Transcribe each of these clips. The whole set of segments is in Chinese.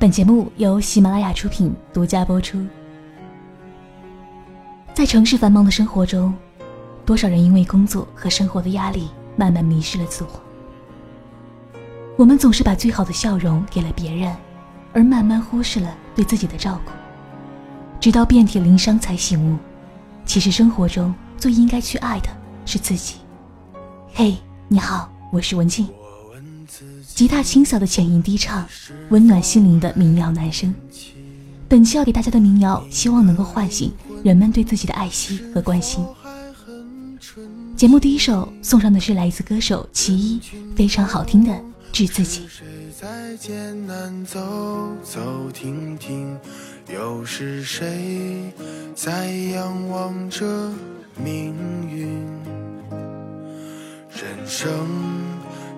本节目由喜马拉雅出品，独家播出。在城市繁忙的生活中，多少人因为工作和生活的压力，慢慢迷失了自我。我们总是把最好的笑容给了别人，而慢慢忽视了对自己的照顾，直到遍体鳞伤才醒悟，其实生活中最应该去爱的是自己。嘿，你好，我是文静。吉他清扫的浅吟低唱，温暖心灵的民谣男声。本期要给大家的民谣，希望能够唤醒人们对自己的爱惜和关心。节目第一首送上的是来自歌手其一，非常好听的《致自己》。在艰难走走停停，又是谁在仰望着命运？人生。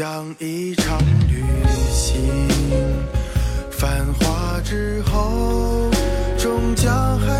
像一场旅行，繁华之后，终将还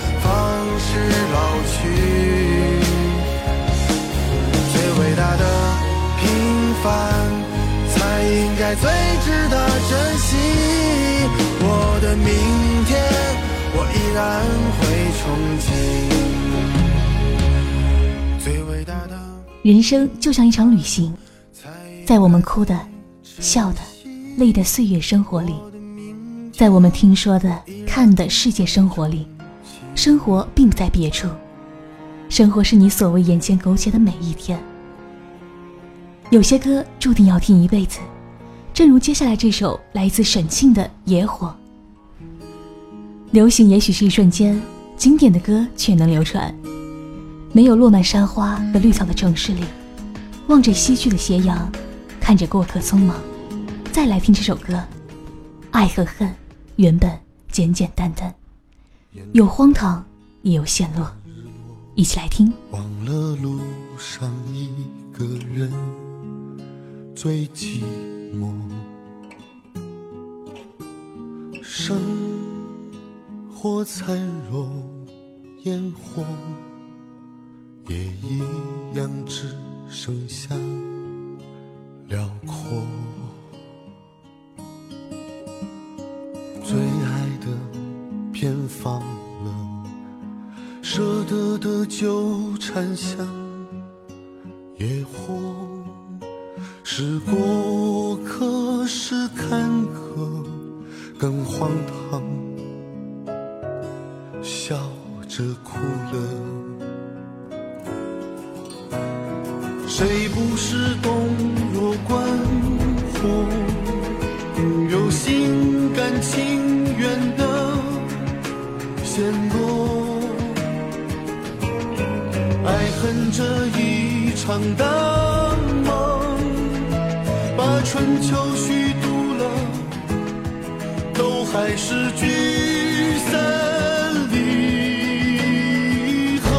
是老去，最伟大的平凡，才应该最值得珍惜。我的明天，我依然会憧憬。最伟大的人生就像一场旅行，在我们哭的、笑的、累的岁月生活里，在我们听说的、看的世界生活里。生活并不在别处，生活是你所谓眼前苟且的每一天。有些歌注定要听一辈子，正如接下来这首来自沈庆的《野火》。流行也许是一瞬间，经典的歌却能流传。没有落满山花和绿草的城市里，望着西去的斜阳，看着过客匆忙，再来听这首歌。爱和恨，原本简简单单。有荒唐，也有陷落，一起来听。忘了路上一个人最寂寞，生活灿若烟火，也一样只剩下辽阔。纠缠像野火，是过客，是坎坷，更荒唐。笑着哭了，谁不是洞若观火，场的梦，把春秋虚度了，都还是聚散离合。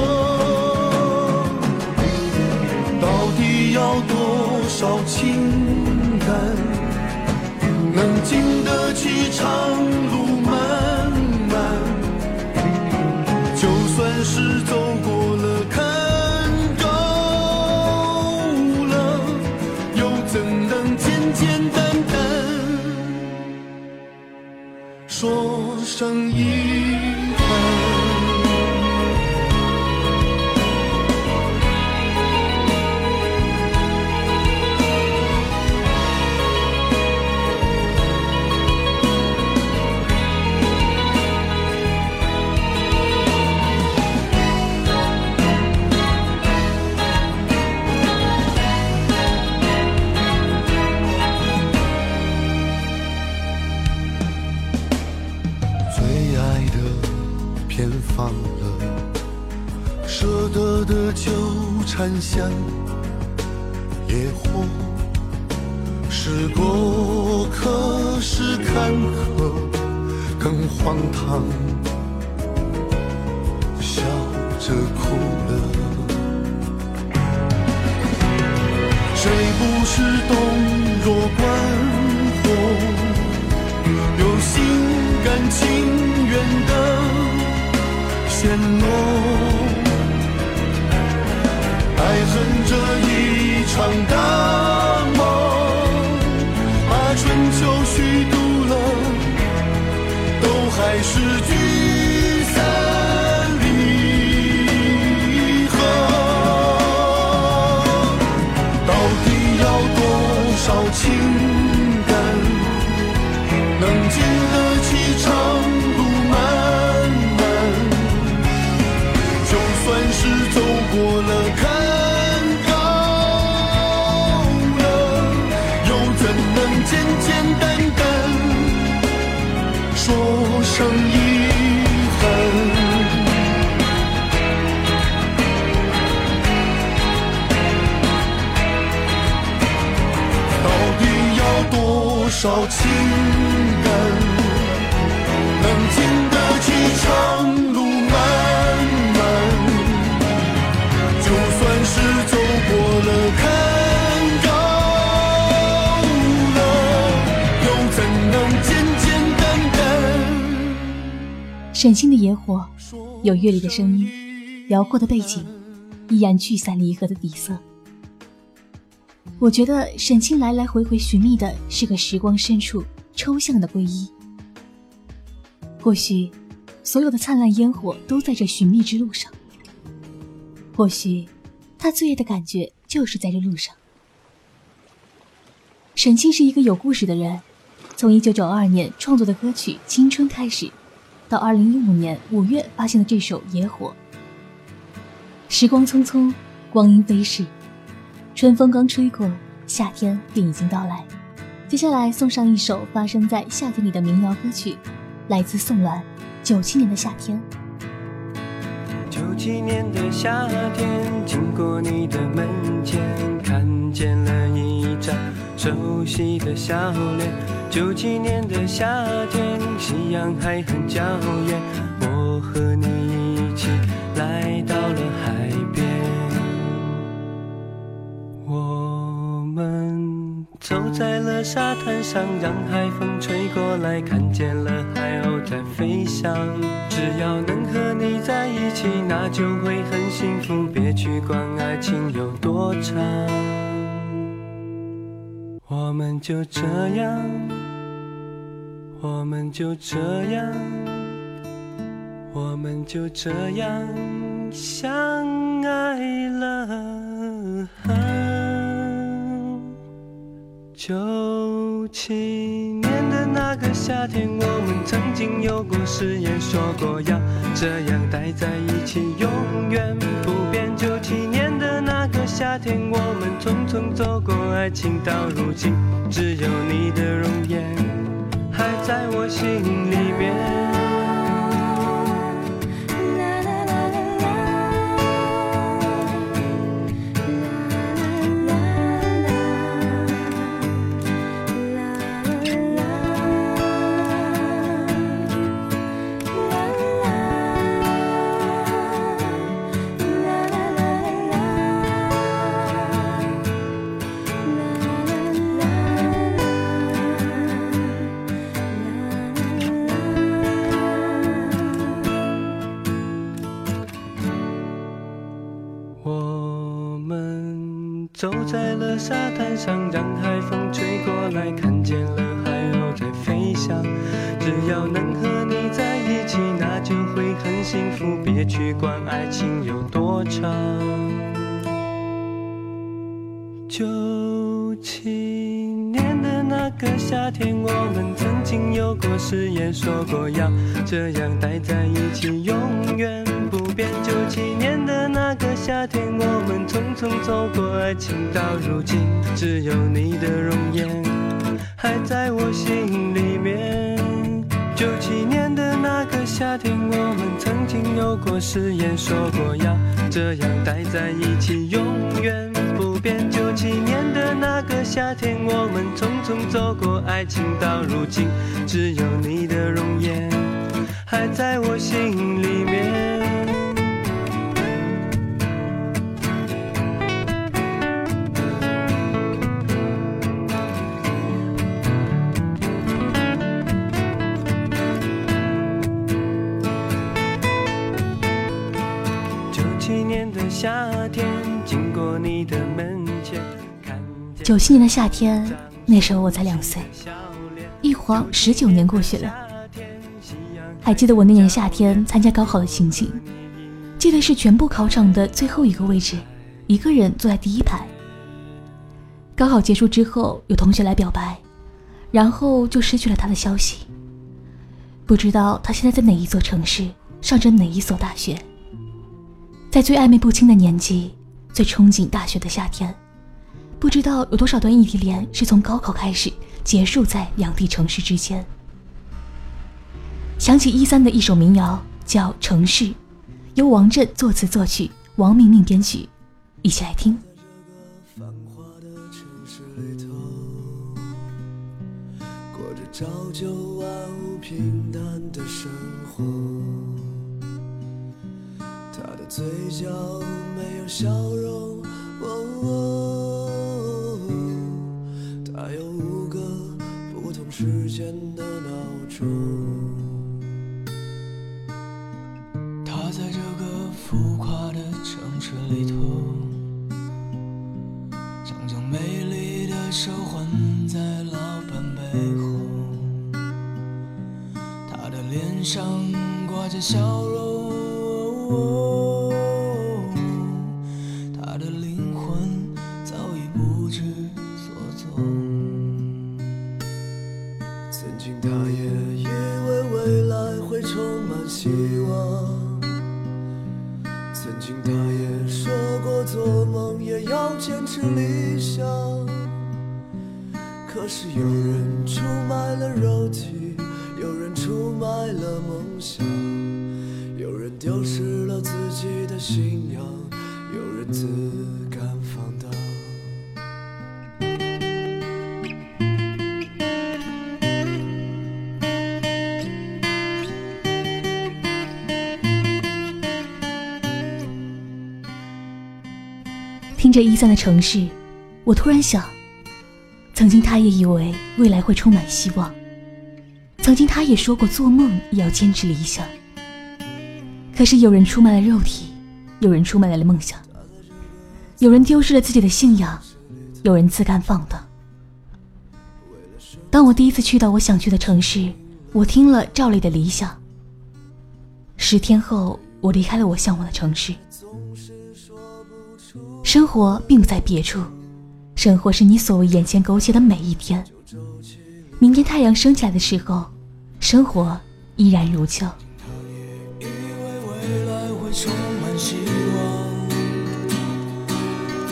到底要多。少情感，能经得起长说声是过客，是坎坷，更荒唐。笑着哭了，谁不是洞若观火，有心甘情愿的陷落。爱恨这一场大沈星的野火，有乐理的声音，辽阔的背景，依然聚散离合的底色。我觉得沈清来来回回寻觅的是个时光深处抽象的皈依。或许，所有的灿烂烟火都在这寻觅之路上。或许，他最爱的感觉就是在这路上。沈清是一个有故事的人，从1992年创作的歌曲《青春》开始。到二零一五年五月发现的这首《野火》，时光匆匆，光阴飞逝，春风刚吹过，夏天便已经到来。接下来送上一首发生在夏天里的民谣歌曲，来自宋峦，《九七年的夏天》。九七年的夏天，经过你的门前，看见了一张熟悉的笑脸。九七年的夏天，夕阳还很娇艳，我和你一起来到了海边，我们走在了沙滩上，让海风吹过来，看见了海鸥在飞翔。只要能和你在一起，那就会很幸福。别去管爱情有多长，我们就这样，我们就这样，我们就这样相爱了。九七年的那个夏天，我们曾经有过誓言，说过要这样待在一起，永远不变。夏天，我们匆匆走过爱情，到如今，只有你的容颜还在我心里面。去管爱情有多长。九七年的那个夏天，我们曾经有过誓言，说过要这样待在一起，永远不变。九七年的那个夏天，我们匆匆走过爱情，到如今，只有你的容颜我誓言，说过要这样待在一起，永远不变。九七年的那个夏天，我们匆匆走过爱情，到如今，只有你的容颜还在我心里面。夏天经过你的门前九七年的夏天，那时候我才两岁，一晃十九年过去了。还记得我那年夏天参加高考的情景，记得是全部考场的最后一个位置，一个人坐在第一排。高考结束之后，有同学来表白，然后就失去了他的消息。不知道他现在在哪一座城市，上着哪一所大学。在最暧昧不清的年纪。最憧憬大学的夏天，不知道有多少段异地恋是从高考开始结束在两地城市之间。想起一三的一首民谣，叫《城市》，由王震作词作曲，王明明编曲，一起来听。朝九晚五平淡的生活。嘴角没有笑容，他有五个不同时间的闹钟。他在这个浮夸的城市里头，想将美丽的手环在老板背后。他的脸上挂着笑曾经，他也说过，做梦也要坚持理想。可是有人出卖了肉体，有人出卖了梦想，有人丢失了自己的信仰，有人自听着一三的城市，我突然想。曾经他也以为未来会充满希望，曾经他也说过做梦也要坚持理想。可是有人出卖了肉体，有人出卖了梦想，有人丢失了自己的信仰，有人自甘放荡。当我第一次去到我想去的城市，我听了赵丽的理想。十天后，我离开了我向往的城市。生活并不在别处，生活是你所谓眼前苟且的每一天。明天太阳升起来的时候，生活依然如旧。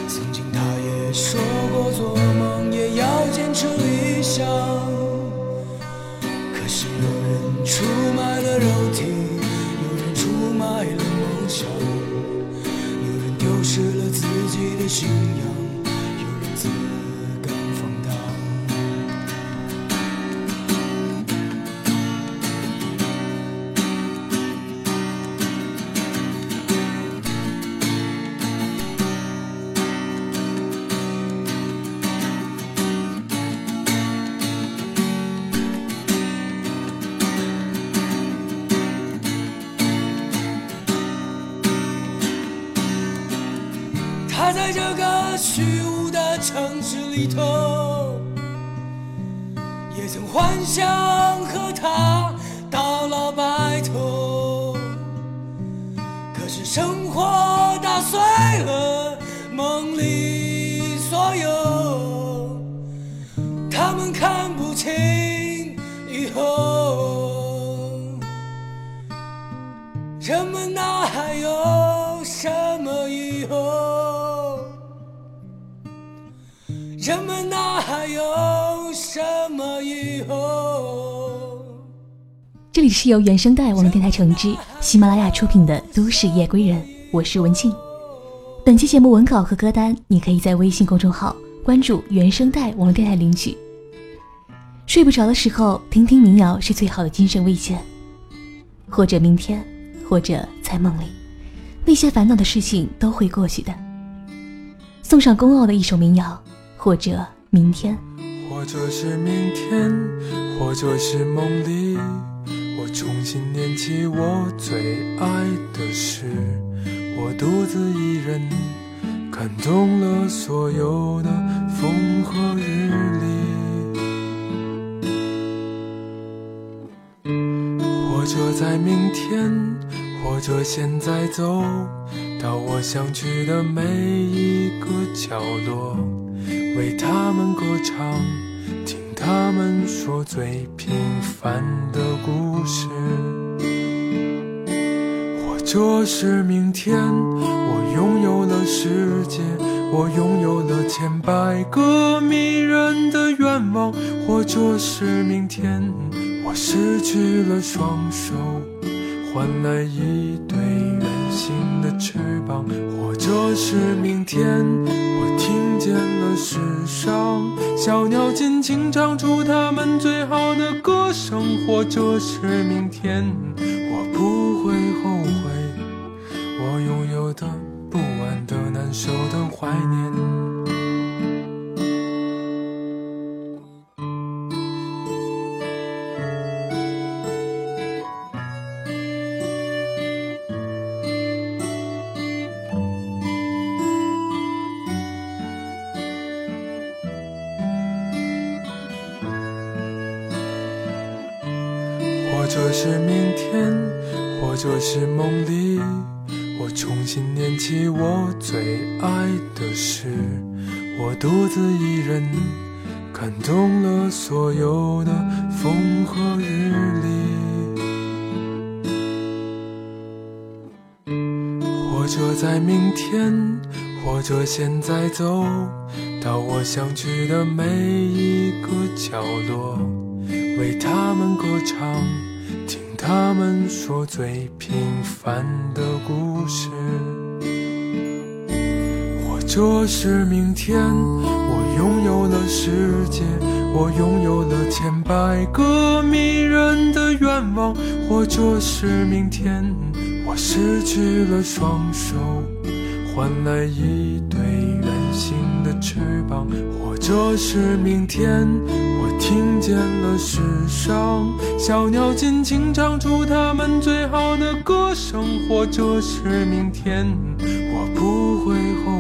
曾经他也说过，做梦也要坚持理想。可是有人出卖了肉体，有人出卖了的信仰。城市里头，也曾幻想和他到老白头。可是生活打碎了梦里所有，他们看不清以后，人们哪还有什么以后？人们哪还有什么以后？这里是由原声带网络电台承制、喜马拉雅出品的《都市夜归人》，我是文静。本期节目文稿和歌单，你可以在微信公众号关注“原声带网络电台”领取。睡不着的时候，听听民谣是最好的精神慰藉。或者明天，或者在梦里，那些烦恼的事情都会过去的。送上公奥的一首民谣。或者明天，或者是明天，或者是梦里，我重新念起我最爱的事。我独自一人看懂了所有的风和日丽。或者在明天，或者现在走到我想去的每一个角落。为他们歌唱，听他们说最平凡的故事。或者是明天，我拥有了世界，我拥有了千百个迷人的愿望。或者是明天，我失去了双手，换来一对圆形的翅膀。或者是明天。世上小鸟尽情唱出它们最好的歌声，或者是明天，我不会后悔我拥有的不安的难受的怀念。我最爱的事。我独自一人看懂了所有的风和日丽。或者在明天，或者现在走到我想去的每一个角落，为他们歌唱。听他们说最平凡的故事，或者是明天，我拥有了世界，我拥有了千百个迷人的愿望；或者是明天，我失去了双手，换来一对圆形的。翅膀，或者是明天，我听见了世上小鸟尽情唱出它们最好的歌声，或者是明天，我不会后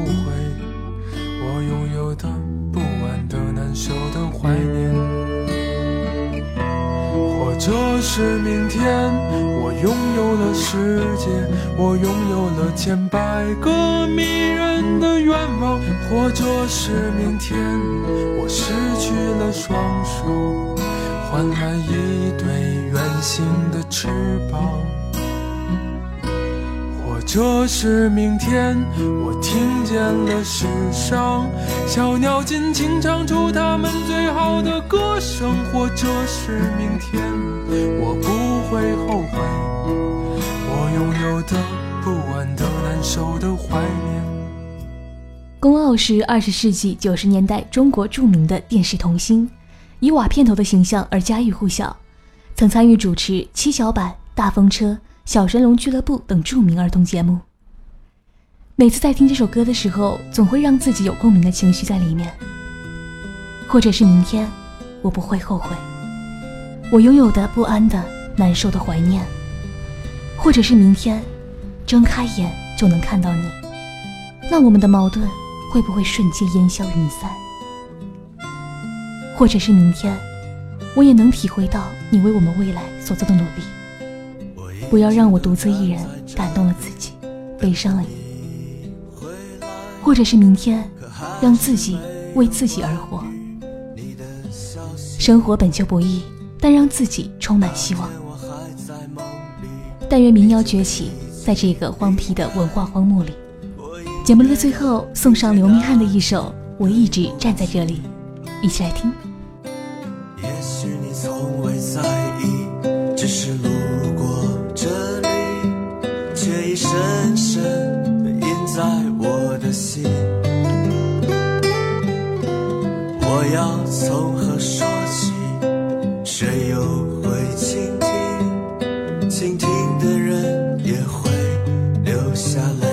是明天，我拥有了世界，我拥有了千百个迷人的愿望。或者是明天，我失去了双手，换来一对圆形的翅膀。或者是明天，我听见了世上小鸟尽情唱出它们最好的歌声。或者是明天，我不会后悔我拥有的不安的难受的怀念。宫傲是二十世纪九十年代中国著名的电视童星，以瓦片头的形象而家喻户晓，曾参与主持《七巧板》《大风车》。小神龙俱乐部等著名儿童节目。每次在听这首歌的时候，总会让自己有共鸣的情绪在里面。或者是明天，我不会后悔我拥有的不安的难受的怀念。或者是明天，睁开眼就能看到你，那我们的矛盾会不会瞬间烟消云散？或者是明天，我也能体会到你为我们未来所做的努力。不要让我独自一人感动了自己，悲伤了你，或者是明天，让自己为自己而活。生活本就不易，但让自己充满希望。但愿民谣崛起，在这个荒僻的文化荒漠里。节目的最后，送上刘明翰的一首《我一直站在这里》，一起来听。的人也会留下来。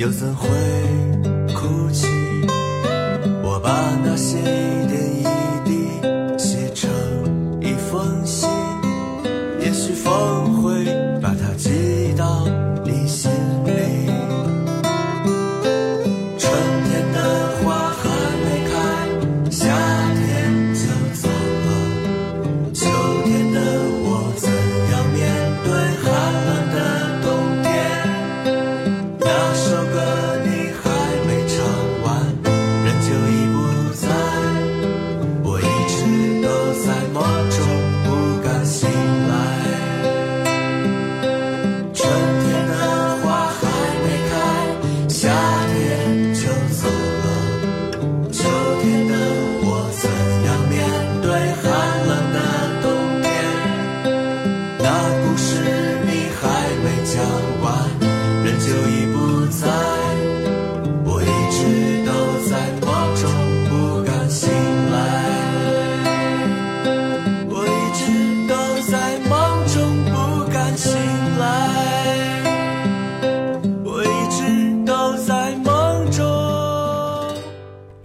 又怎会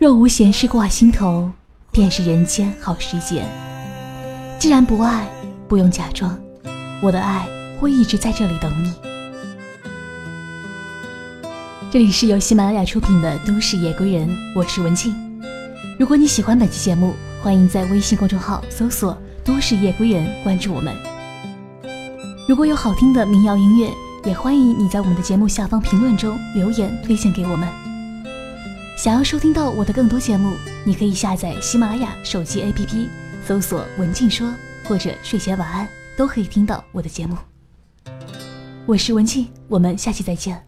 若无闲事挂心头，便是人间好时节。既然不爱，不用假装，我的爱会一直在这里等你。这里是由喜马拉雅出品的《都市夜归人》，我是文静。如果你喜欢本期节目，欢迎在微信公众号搜索“都市夜归人”，关注我们。如果有好听的民谣音乐，也欢迎你在我们的节目下方评论中留言推荐给我们。想要收听到我的更多节目，你可以下载喜马拉雅手机 APP，搜索“文静说”或者“睡前晚安”，都可以听到我的节目。我是文静，我们下期再见。